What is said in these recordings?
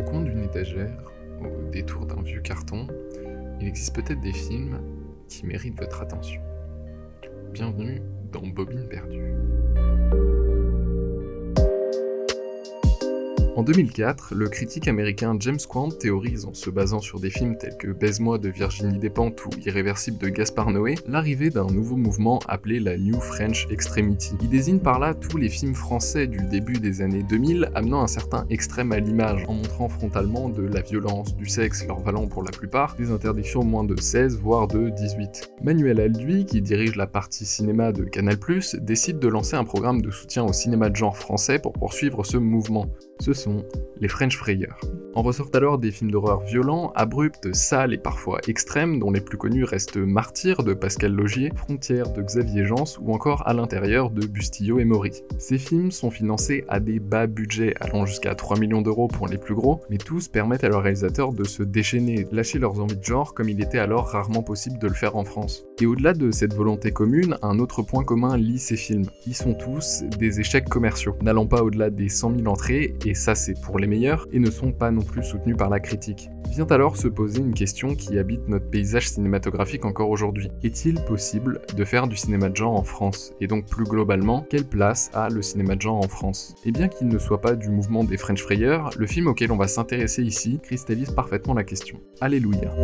Au coin d'une étagère, au détour d'un vieux carton, il existe peut-être des films qui méritent votre attention. Bienvenue dans Bobine perdue. En 2004, le critique américain James Quant théorise, en se basant sur des films tels que Baise-moi de Virginie Despentes ou Irréversible de Gaspard Noé, l'arrivée d'un nouveau mouvement appelé la New French Extremity. Il désigne par là tous les films français du début des années 2000 amenant un certain extrême à l'image, en montrant frontalement de la violence, du sexe, leur valant pour la plupart des interdictions moins de 16 voire de 18. Manuel Alduy, qui dirige la partie cinéma de Canal+, décide de lancer un programme de soutien au cinéma de genre français pour poursuivre ce mouvement les French Frayeurs. En ressortent alors des films d'horreur violents, abrupts, sales et parfois extrêmes, dont les plus connus restent Martyr de Pascal Logier, Frontières de Xavier Jans ou encore À l'intérieur de Bustillo et Maury. Ces films sont financés à des bas budgets, allant jusqu'à 3 millions d'euros pour les plus gros, mais tous permettent à leurs réalisateurs de se déchaîner, lâcher leurs envies de genre comme il était alors rarement possible de le faire en France. Et au-delà de cette volonté commune, un autre point commun lie ces films. Ils sont tous des échecs commerciaux, n'allant pas au-delà des 100 000 entrées, et ça c'est pour les meilleurs, et ne sont pas non plus soutenus par la critique. Vient alors se poser une question qui habite notre paysage cinématographique encore aujourd'hui. Est-il possible de faire du cinéma de genre en France? Et donc plus globalement, quelle place a le cinéma de genre en France? Et bien qu'il ne soit pas du mouvement des French Frayeurs, le film auquel on va s'intéresser ici cristallise parfaitement la question. Alléluia.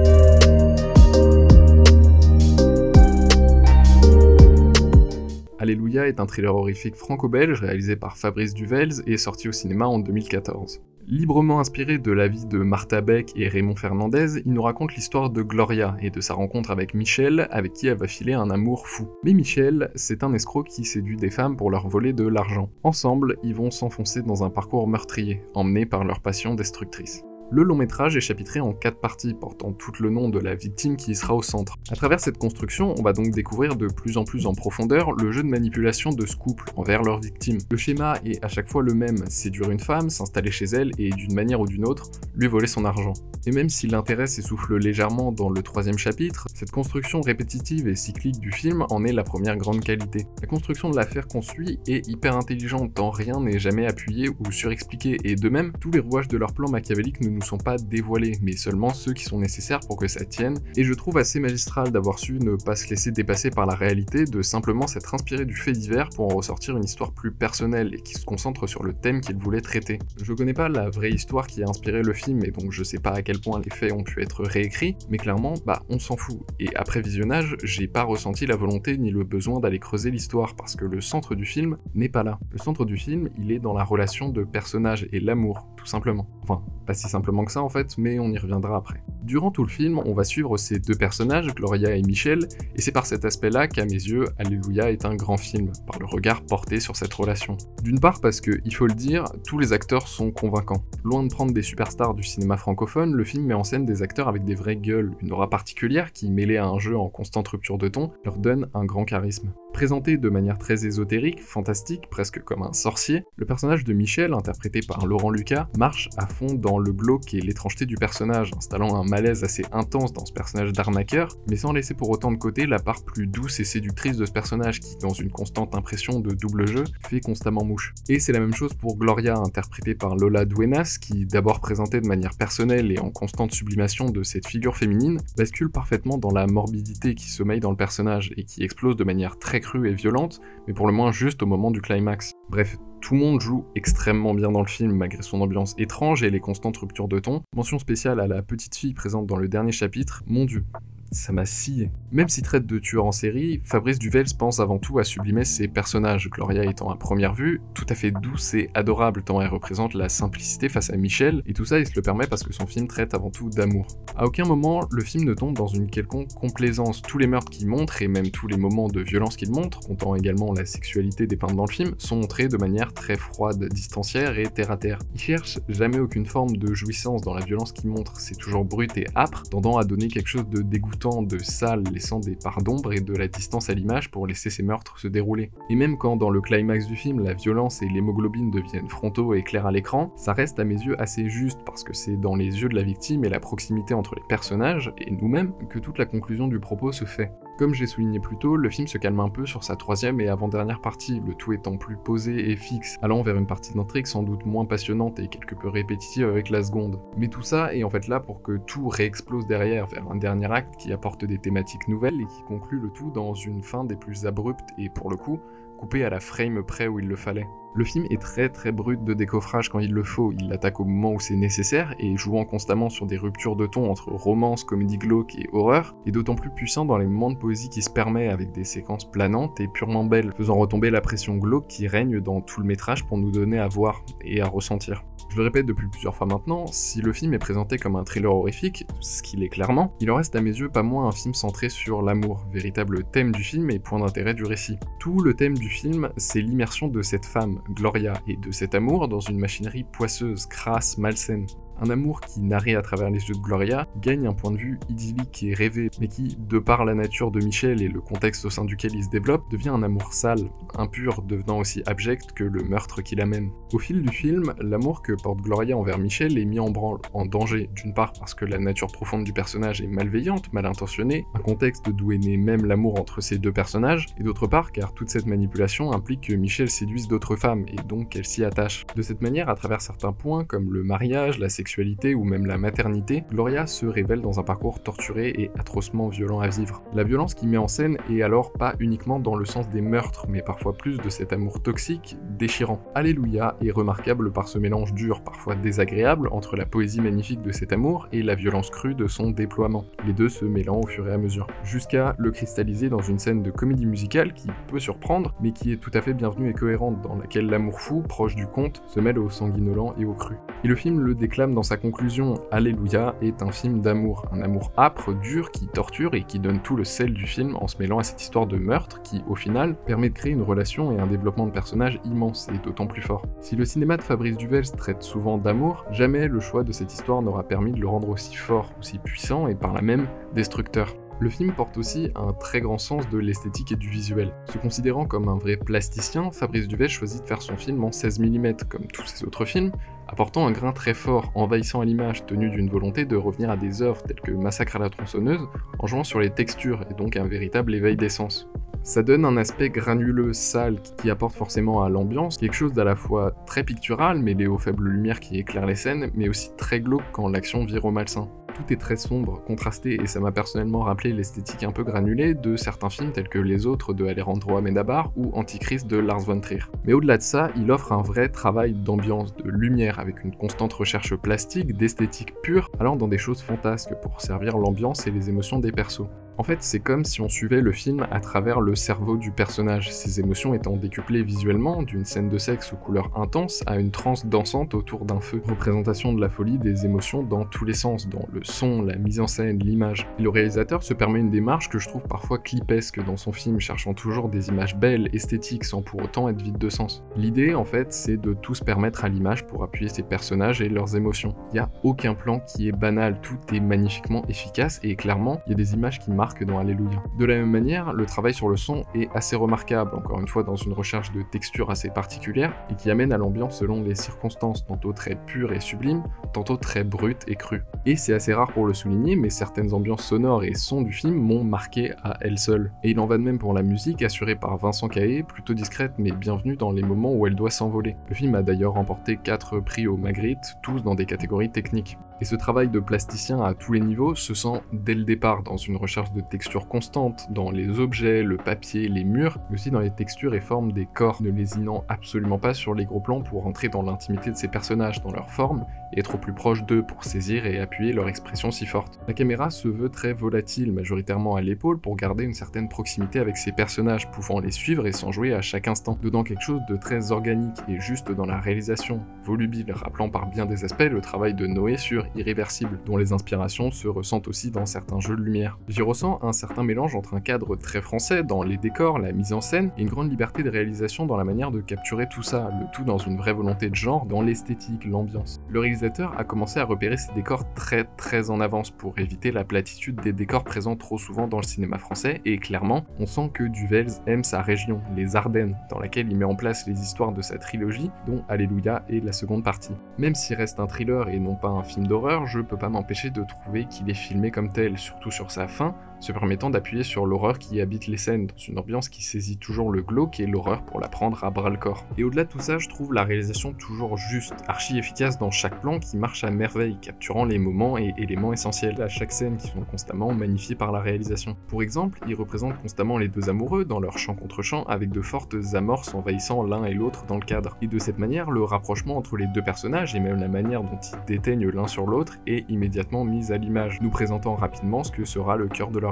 Alléluia est un thriller horrifique franco-belge réalisé par Fabrice Duvels et sorti au cinéma en 2014. Librement inspiré de la vie de Martha Beck et Raymond Fernandez, il nous raconte l'histoire de Gloria et de sa rencontre avec Michel, avec qui elle va filer un amour fou. Mais Michel, c'est un escroc qui séduit des femmes pour leur voler de l'argent. Ensemble, ils vont s'enfoncer dans un parcours meurtrier, emmenés par leur passion destructrice. Le long métrage est chapitré en quatre parties, portant tout le nom de la victime qui y sera au centre. À travers cette construction, on va donc découvrir de plus en plus en profondeur le jeu de manipulation de ce couple envers leur victime. Le schéma est à chaque fois le même, séduire une femme, s'installer chez elle et d'une manière ou d'une autre, lui voler son argent. Et même si l'intérêt s'essouffle légèrement dans le troisième chapitre, cette construction répétitive et cyclique du film en est la première grande qualité. La construction de l'affaire qu'on suit est hyper intelligente, tant rien n'est jamais appuyé ou surexpliqué, et de même, tous les rouages de leur plan machiavélique ne nous sont pas dévoilés, mais seulement ceux qui sont nécessaires pour que ça tienne, et je trouve assez magistral d'avoir su ne pas se laisser dépasser par la réalité, de simplement s'être inspiré du fait divers pour en ressortir une histoire plus personnelle et qui se concentre sur le thème qu'il voulait traiter. Je connais pas la vraie histoire qui a inspiré le film, et donc je sais pas à quel point les faits ont pu être réécrits, mais clairement, bah on s'en fout. Et après visionnage, j'ai pas ressenti la volonté ni le besoin d'aller creuser l'histoire, parce que le centre du film n'est pas là. Le centre du film, il est dans la relation de personnages et l'amour, tout simplement. Enfin, pas si simplement que ça en fait, mais on y reviendra après. Durant tout le film, on va suivre ces deux personnages, Gloria et Michel, et c'est par cet aspect-là qu'à mes yeux, Alléluia est un grand film, par le regard porté sur cette relation. D'une part parce que, il faut le dire, tous les acteurs sont convaincants. Loin de prendre des superstars du cinéma francophone, le film met en scène des acteurs avec des vraies gueules, une aura particulière qui, mêlée à un jeu en constante rupture de ton, leur donne un grand charisme. Présenté de manière très ésotérique, fantastique, presque comme un sorcier, le personnage de Michel, interprété par Laurent Lucas, marche à fond dans le glauque et l'étrangeté du personnage, installant un malaise assez intense dans ce personnage d'arnaqueur, mais sans laisser pour autant de côté la part plus douce et séductrice de ce personnage qui, dans une constante impression de double jeu, fait constamment mouche. Et c'est la même chose pour Gloria, interprétée par Lola Duenas, qui, d'abord présentée de manière personnelle et en constante sublimation de cette figure féminine, bascule parfaitement dans la morbidité qui sommeille dans le personnage et qui explose de manière très crue et violente, mais pour le moins juste au moment du climax. Bref, tout le monde joue extrêmement bien dans le film malgré son ambiance étrange et les constantes ruptures de ton. Mention spéciale à la petite fille présente dans le dernier chapitre, mon dieu, ça m'a scié. Même s'il traite de tueurs en série, Fabrice Duvels pense avant tout à sublimer ses personnages, Gloria étant à première vue tout à fait douce et adorable tant elle représente la simplicité face à Michel, et tout ça il se le permet parce que son film traite avant tout d'amour. À aucun moment, le film ne tombe dans une quelconque complaisance. Tous les meurtres qu'il montre, et même tous les moments de violence qu'il montre, comptant également la sexualité dépeinte dans le film, sont montrés de manière très froide, distancière et terre à terre. Il cherche jamais aucune forme de jouissance dans la violence qu'il montre, c'est toujours brut et âpre, tendant à donner quelque chose de dégoûtant de sale laissant des parts d'ombre et de la distance à l'image pour laisser ces meurtres se dérouler. Et même quand dans le climax du film la violence et l'hémoglobine deviennent frontaux et clairs à l'écran, ça reste à mes yeux assez juste parce que c'est dans les yeux de la victime et la proximité entre les personnages et nous-mêmes que toute la conclusion du propos se fait. Comme j'ai souligné plus tôt, le film se calme un peu sur sa troisième et avant-dernière partie, le tout étant plus posé et fixe, allant vers une partie d'intrigue sans doute moins passionnante et quelque peu répétitive avec la seconde. Mais tout ça est en fait là pour que tout réexplose derrière vers un dernier acte qui apporte des thématiques nouvelles et qui conclut le tout dans une fin des plus abruptes et pour le coup, coupée à la frame près où il le fallait. Le film est très très brut de décoffrage quand il le faut, il l'attaque au moment où c'est nécessaire, et jouant constamment sur des ruptures de ton entre romance, comédie glauque et horreur, est d'autant plus puissant dans les moments de poésie qui se permet avec des séquences planantes et purement belles, faisant retomber la pression glauque qui règne dans tout le métrage pour nous donner à voir et à ressentir. Je le répète depuis plusieurs fois maintenant, si le film est présenté comme un thriller horrifique, ce qu'il est clairement, il en reste à mes yeux pas moins un film centré sur l'amour, véritable thème du film et point d'intérêt du récit. Tout le thème du film, c'est l'immersion de cette femme, Gloria, et de cet amour dans une machinerie poisseuse, crasse, malsaine. Un amour qui, narré à travers les yeux de Gloria, gagne un point de vue idyllique et rêvé, mais qui, de par la nature de Michel et le contexte au sein duquel il se développe, devient un amour sale, impur, devenant aussi abject que le meurtre qu'il amène. Au fil du film, l'amour que porte Gloria envers Michel est mis en branle, en danger, d'une part parce que la nature profonde du personnage est malveillante, mal intentionnée, un contexte d'où est né même l'amour entre ces deux personnages, et d'autre part car toute cette manipulation implique que Michel séduise d'autres femmes, et donc qu'elle s'y attache. De cette manière, à travers certains points, comme le mariage, la sexualité, ou même la maternité, Gloria se révèle dans un parcours torturé et atrocement violent à vivre. La violence qui met en scène est alors pas uniquement dans le sens des meurtres, mais parfois plus de cet amour toxique, déchirant. Alléluia est remarquable par ce mélange dur, parfois désagréable, entre la poésie magnifique de cet amour et la violence crue de son déploiement, les deux se mêlant au fur et à mesure, jusqu'à le cristalliser dans une scène de comédie musicale qui peut surprendre, mais qui est tout à fait bienvenue et cohérente, dans laquelle l'amour fou, proche du conte, se mêle au sanguinolent et au cru. Et le film le déclame dans sa conclusion, Alléluia est un film d'amour, un amour âpre, dur, qui torture et qui donne tout le sel du film en se mêlant à cette histoire de meurtre qui, au final, permet de créer une relation et un développement de personnages immense et d'autant plus fort. Si le cinéma de Fabrice Duvels traite souvent d'amour, jamais le choix de cette histoire n'aura permis de le rendre aussi fort, aussi puissant et par là même destructeur. Le film porte aussi un très grand sens de l'esthétique et du visuel. Se considérant comme un vrai plasticien, Fabrice Duvels choisit de faire son film en 16 mm, comme tous ses autres films, apportant un grain très fort, envahissant à l'image, tenu d'une volonté de revenir à des œuvres telles que Massacre à la tronçonneuse, en jouant sur les textures et donc un véritable éveil d'essence. Ça donne un aspect granuleux, sale, qui apporte forcément à l'ambiance quelque chose d'à la fois très pictural, mêlé aux faibles lumières qui éclairent les scènes, mais aussi très glauque quand l'action vire au malsain tout est très sombre, contrasté, et ça m'a personnellement rappelé l'esthétique un peu granulée de certains films tels que Les Autres de Alejandro Amenabar ou Antichrist de Lars von Trier. Mais au-delà de ça, il offre un vrai travail d'ambiance, de lumière, avec une constante recherche plastique, d'esthétique pure, allant dans des choses fantasques pour servir l'ambiance et les émotions des persos. En fait, c'est comme si on suivait le film à travers le cerveau du personnage, ses émotions étant décuplées visuellement, d'une scène de sexe aux couleurs intenses à une transe dansante autour d'un feu. Représentation de la folie des émotions dans tous les sens, dans le son, la mise en scène, l'image. Le réalisateur se permet une démarche que je trouve parfois clipesque dans son film, cherchant toujours des images belles, esthétiques, sans pour autant être vide de sens. L'idée, en fait, c'est de tout se permettre à l'image pour appuyer ses personnages et leurs émotions. Il a aucun plan qui est banal, tout est magnifiquement efficace et clairement, il y a des images qui marquent que dans Alléluia. De la même manière, le travail sur le son est assez remarquable, encore une fois dans une recherche de texture assez particulière, et qui amène à l'ambiance selon les circonstances, tantôt très pure et sublime, tantôt très brute et crue. Et c'est assez rare pour le souligner, mais certaines ambiances sonores et sons du film m'ont marqué à elles seules. Et il en va de même pour la musique, assurée par Vincent Caé, plutôt discrète mais bienvenue dans les moments où elle doit s'envoler. Le film a d'ailleurs remporté 4 prix au Magritte, tous dans des catégories techniques. Et ce travail de plasticien à tous les niveaux se sent dès le départ dans une recherche de texture constante, dans les objets, le papier, les murs, mais aussi dans les textures et formes des corps, ne lésinant absolument pas sur les gros plans pour entrer dans l'intimité de ces personnages, dans leur forme, et être au plus proche d'eux pour saisir et appuyer leur expression si forte. La caméra se veut très volatile, majoritairement à l'épaule, pour garder une certaine proximité avec ces personnages, pouvant les suivre et s'en jouer à chaque instant, donnant quelque chose de très organique et juste dans la réalisation, volubile, rappelant par bien des aspects le travail de Noé sur irréversible, dont les inspirations se ressentent aussi dans certains jeux de lumière. J'y ressens un certain mélange entre un cadre très français dans les décors, la mise en scène, et une grande liberté de réalisation dans la manière de capturer tout ça, le tout dans une vraie volonté de genre, dans l'esthétique, l'ambiance. Le réalisateur a commencé à repérer ces décors très très en avance pour éviter la platitude des décors présents trop souvent dans le cinéma français, et clairement, on sent que Duvels aime sa région, les Ardennes, dans laquelle il met en place les histoires de sa trilogie, dont Alléluia est la seconde partie. Même s'il reste un thriller et non pas un film d'horreur, je peux pas m'empêcher de trouver qu'il est filmé comme tel, surtout sur sa fin, se permettant d'appuyer sur l'horreur qui habite les scènes, dans une ambiance qui saisit toujours le glauque et l'horreur pour la prendre à bras le corps. Et au-delà de tout ça, je trouve la réalisation toujours juste, archi efficace dans chaque plan qui marche à merveille, capturant les moments et éléments essentiels à chaque scène qui sont constamment magnifiés par la réalisation. Pour exemple, il représente constamment les deux amoureux dans leur chant contre chant avec de fortes amorces envahissant l'un et l'autre dans le cadre. Et de cette manière, le rapprochement entre les deux personnages et même la manière dont ils déteignent l'un sur l'autre est immédiatement mise à l'image, nous présentant rapidement ce que sera le cœur de leur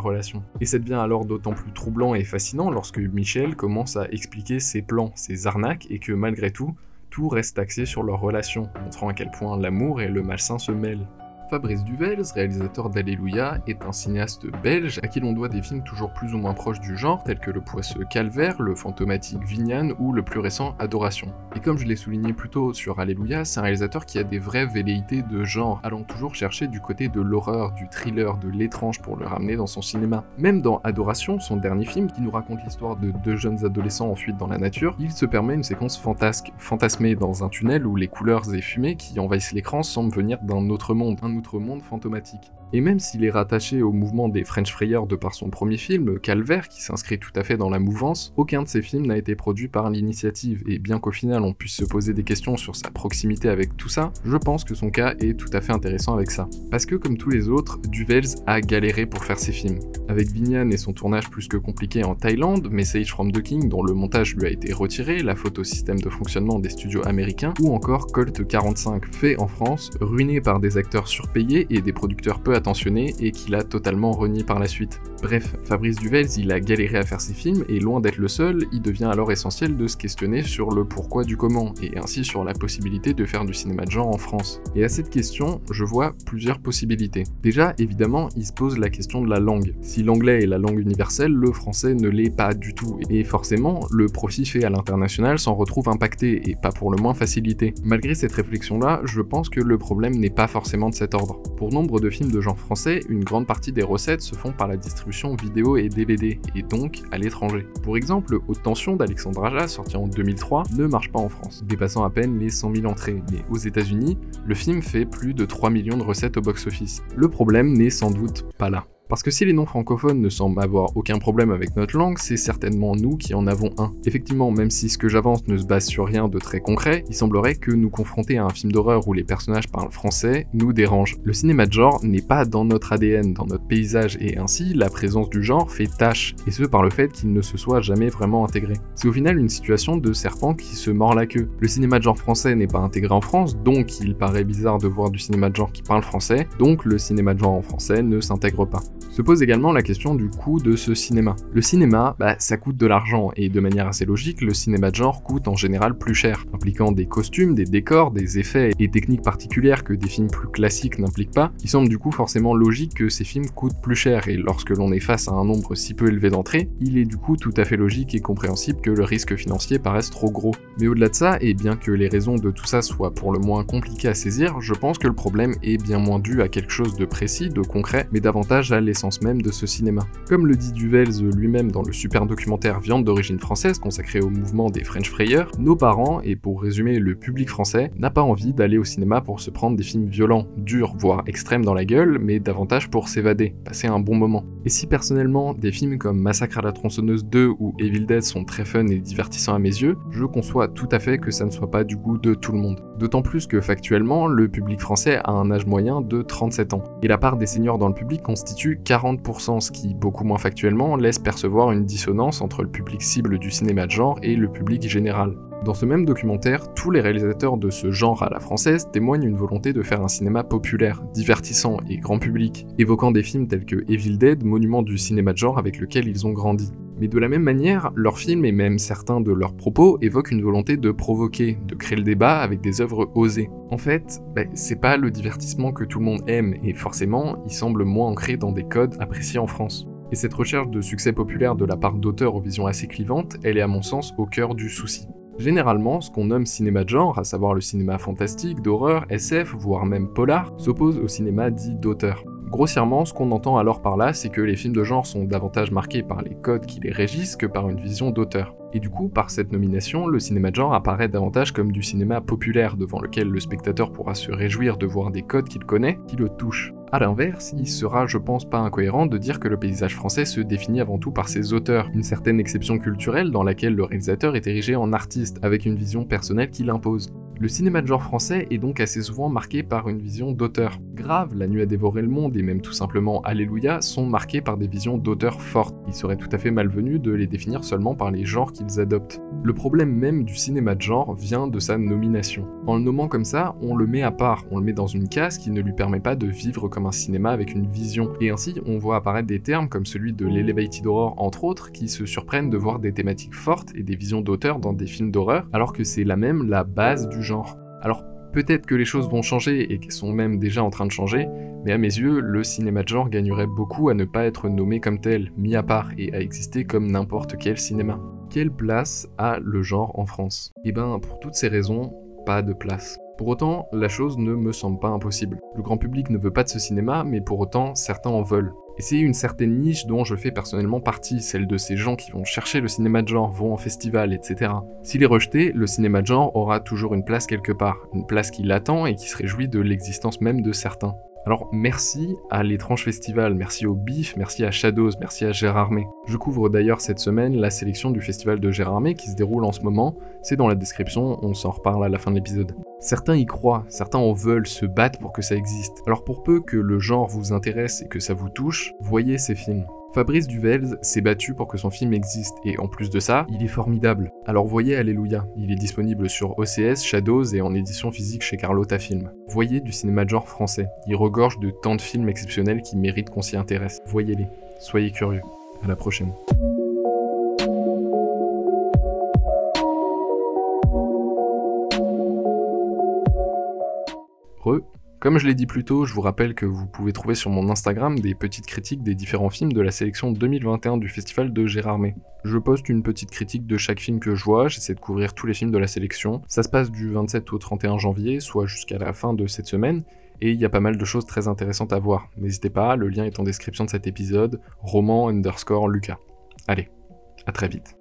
Et ça devient alors d'autant plus troublant et fascinant lorsque Michel commence à expliquer ses plans, ses arnaques et que malgré tout, tout reste axé sur leur relation, montrant à quel point l'amour et le malsain se mêlent. Fabrice Duvels, réalisateur d'Alléluia, est un cinéaste belge à qui l'on doit des films toujours plus ou moins proches du genre, tels que Le Poisseux Calvaire, Le Fantomatique Vignane ou le plus récent Adoration. Et comme je l'ai souligné plus tôt sur Alléluia, c'est un réalisateur qui a des vraies velléités de genre, allant toujours chercher du côté de l'horreur, du thriller, de l'étrange pour le ramener dans son cinéma. Même dans Adoration, son dernier film, qui nous raconte l'histoire de deux jeunes adolescents en fuite dans la nature, il se permet une séquence fantasque, fantasmée dans un tunnel où les couleurs et fumées qui envahissent l'écran semblent venir d'un autre monde, monde fantomatique. Et même s'il est rattaché au mouvement des French Frayers de par son premier film, Calvaire, qui s'inscrit tout à fait dans la mouvance, aucun de ces films n'a été produit par l'initiative, et bien qu'au final on puisse se poser des questions sur sa proximité avec tout ça, je pense que son cas est tout à fait intéressant avec ça. Parce que comme tous les autres, Duvels a galéré pour faire ses films. Avec Vignan et son tournage plus que compliqué en Thaïlande, Message from the King dont le montage lui a été retiré, la au système de fonctionnement des studios américains, ou encore Colt 45 fait en France, ruiné par des acteurs surpayés et des producteurs peu attentionné et qu'il a totalement renié par la suite. Bref, Fabrice Duvels, il a galéré à faire ses films et loin d'être le seul, il devient alors essentiel de se questionner sur le pourquoi du comment et ainsi sur la possibilité de faire du cinéma de genre en France. Et à cette question, je vois plusieurs possibilités. Déjà, évidemment, il se pose la question de la langue. Si l'anglais est la langue universelle, le français ne l'est pas du tout et forcément, le profit fait à l'international s'en retrouve impacté et pas pour le moins facilité. Malgré cette réflexion-là, je pense que le problème n'est pas forcément de cet ordre. Pour nombre de films de genre français, une grande partie des recettes se font par la distribution vidéo et DVD, et donc à l'étranger. Pour exemple, Haute Tension d'Alexandre Aja, sorti en 2003, ne marche pas en France, dépassant à peine les 100 000 entrées, mais aux États-Unis, le film fait plus de 3 millions de recettes au box-office. Le problème n'est sans doute pas là. Parce que si les non-francophones ne semblent avoir aucun problème avec notre langue, c'est certainement nous qui en avons un. Effectivement, même si ce que j'avance ne se base sur rien de très concret, il semblerait que nous confronter à un film d'horreur où les personnages parlent français nous dérange. Le cinéma de genre n'est pas dans notre ADN, dans notre paysage, et ainsi la présence du genre fait tâche, et ce par le fait qu'il ne se soit jamais vraiment intégré. C'est au final une situation de serpent qui se mord la queue. Le cinéma de genre français n'est pas intégré en France, donc il paraît bizarre de voir du cinéma de genre qui parle français, donc le cinéma de genre en français ne s'intègre pas. Se pose également la question du coût de ce cinéma. Le cinéma, bah, ça coûte de l'argent, et de manière assez logique, le cinéma de genre coûte en général plus cher, impliquant des costumes, des décors, des effets et techniques particulières que des films plus classiques n'impliquent pas. Il semble du coup forcément logique que ces films coûtent plus cher, et lorsque l'on est face à un nombre si peu élevé d'entrées, il est du coup tout à fait logique et compréhensible que le risque financier paraisse trop gros. Mais au-delà de ça, et bien que les raisons de tout ça soient pour le moins compliquées à saisir, je pense que le problème est bien moins dû à quelque chose de précis, de concret, mais davantage à l'essence même de ce cinéma. Comme le dit Duvels lui-même dans le super documentaire Viande d'origine française consacré au mouvement des French Frayers, nos parents, et pour résumer le public français, n'a pas envie d'aller au cinéma pour se prendre des films violents, durs, voire extrêmes dans la gueule, mais davantage pour s'évader, passer un bon moment. Et si personnellement, des films comme Massacre à la tronçonneuse 2 ou Evil Dead sont très fun et divertissants à mes yeux, je conçois tout à fait que ça ne soit pas du goût de tout le monde. D'autant plus que factuellement, le public français a un âge moyen de 37 ans, et la part des seniors dans le public constitue 40%, ce qui, beaucoup moins factuellement, laisse percevoir une dissonance entre le public cible du cinéma de genre et le public général. Dans ce même documentaire, tous les réalisateurs de ce genre à la française témoignent une volonté de faire un cinéma populaire, divertissant et grand public, évoquant des films tels que Evil Dead, monument du cinéma de genre avec lequel ils ont grandi. Mais de la même manière, leurs films et même certains de leurs propos évoquent une volonté de provoquer, de créer le débat avec des œuvres osées. En fait, ben, c'est pas le divertissement que tout le monde aime, et forcément, il semble moins ancré dans des codes appréciés en France. Et cette recherche de succès populaire de la part d'auteurs aux visions assez clivantes, elle est à mon sens au cœur du souci. Généralement, ce qu'on nomme cinéma de genre, à savoir le cinéma fantastique, d'horreur, SF, voire même polar, s'oppose au cinéma dit d'auteur. Grossièrement, ce qu'on entend alors par là, c'est que les films de genre sont davantage marqués par les codes qui les régissent que par une vision d'auteur. Et du coup, par cette nomination, le cinéma de genre apparaît davantage comme du cinéma populaire devant lequel le spectateur pourra se réjouir de voir des codes qu'il connaît qui le touchent. A l'inverse, il sera, je pense, pas incohérent de dire que le paysage français se définit avant tout par ses auteurs, une certaine exception culturelle dans laquelle le réalisateur est érigé en artiste, avec une vision personnelle qu'il impose. Le cinéma de genre français est donc assez souvent marqué par une vision d'auteur. Grave, La nuit a dévoré le monde et même tout simplement Alléluia sont marqués par des visions d'auteurs fortes. Il serait tout à fait malvenu de les définir seulement par les genres qu'ils adoptent. Le problème même du cinéma de genre vient de sa nomination. En le nommant comme ça, on le met à part, on le met dans une case qui ne lui permet pas de vivre comme un cinéma avec une vision. Et ainsi, on voit apparaître des termes comme celui de l'elevated horror entre autres qui se surprennent de voir des thématiques fortes et des visions d'auteurs dans des films d'horreur alors que c'est la même la base du genre. Alors peut-être que les choses vont changer et qu'elles sont même déjà en train de changer, mais à mes yeux, le cinéma de genre gagnerait beaucoup à ne pas être nommé comme tel, mis à part, et à exister comme n'importe quel cinéma. Quelle place a le genre en France? Eh ben, pour toutes ces raisons, pas de place. Pour autant, la chose ne me semble pas impossible. Le grand public ne veut pas de ce cinéma, mais pour autant, certains en veulent. Et c'est une certaine niche dont je fais personnellement partie, celle de ces gens qui vont chercher le cinéma de genre, vont en festival, etc. S'il est rejeté, le cinéma de genre aura toujours une place quelque part, une place qui l'attend et qui se réjouit de l'existence même de certains. Alors merci à l'étrange festival, merci au BIF, merci à Shadows, merci à Gérardmer. Je couvre d'ailleurs cette semaine la sélection du festival de Gérardmer qui se déroule en ce moment, c'est dans la description, on s'en reparle à la fin de l'épisode. Certains y croient, certains en veulent, se battent pour que ça existe. Alors pour peu que le genre vous intéresse et que ça vous touche, voyez ces films. Fabrice Duvels s'est battu pour que son film existe, et en plus de ça, il est formidable. Alors voyez Alléluia, il est disponible sur OCS, Shadows et en édition physique chez Carlotta Film. Voyez du cinéma de genre français, il regorge de tant de films exceptionnels qui méritent qu'on s'y intéresse. Voyez-les, soyez curieux. À la prochaine. Comme je l'ai dit plus tôt, je vous rappelle que vous pouvez trouver sur mon Instagram des petites critiques des différents films de la sélection 2021 du festival de Gérardmer. Je poste une petite critique de chaque film que je vois, j'essaie de couvrir tous les films de la sélection. Ça se passe du 27 au 31 janvier, soit jusqu'à la fin de cette semaine, et il y a pas mal de choses très intéressantes à voir. N'hésitez pas, le lien est en description de cet épisode, roman underscore Lucas. Allez, à très vite.